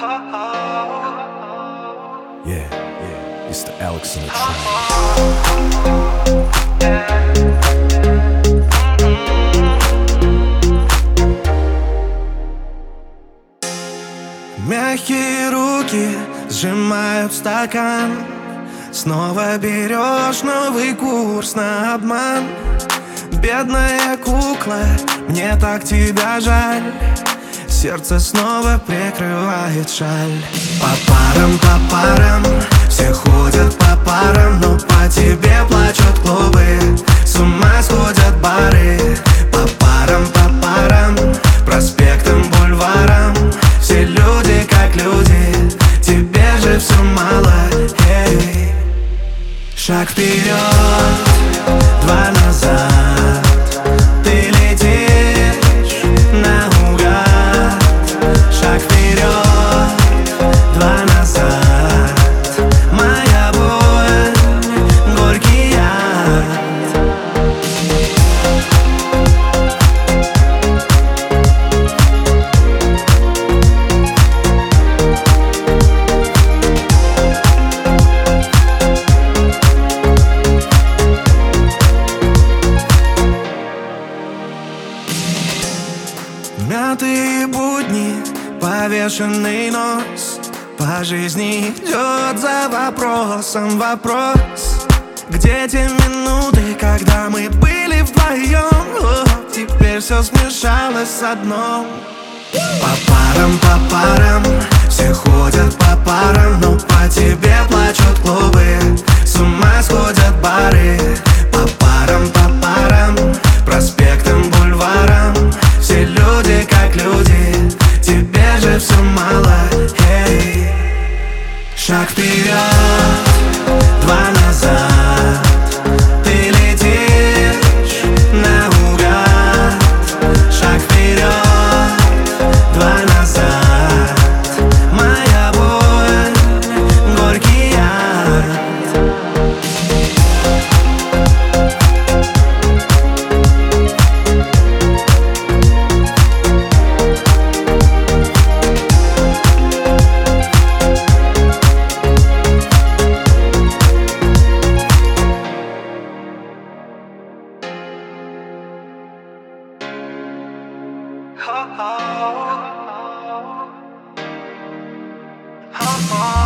Yeah, yeah, it's the Alex in the track. Мягкие руки сжимают стакан. Снова берешь новый курс на обман. Бедная кукла, мне так тебя жаль Сердце снова прикрывает шаль. По парам, по парам, все ходят по парам Но по тебе плачут клубы, с ума сходят бары. По парам, по парам, проспектам, бульварам. Все люди как люди, тебе же все мало. Эй. Шаг вперед, Мятые будни, повешенный нос. По жизни идет за вопросом вопрос. Где те минуты, когда мы были вдвоем? О, Теперь все смешалось с одном. По парам, по парам, все ходят по парам Но по тебе как люди, тебе же все мало эй. Шаг вперед, Oh, oh. oh, oh.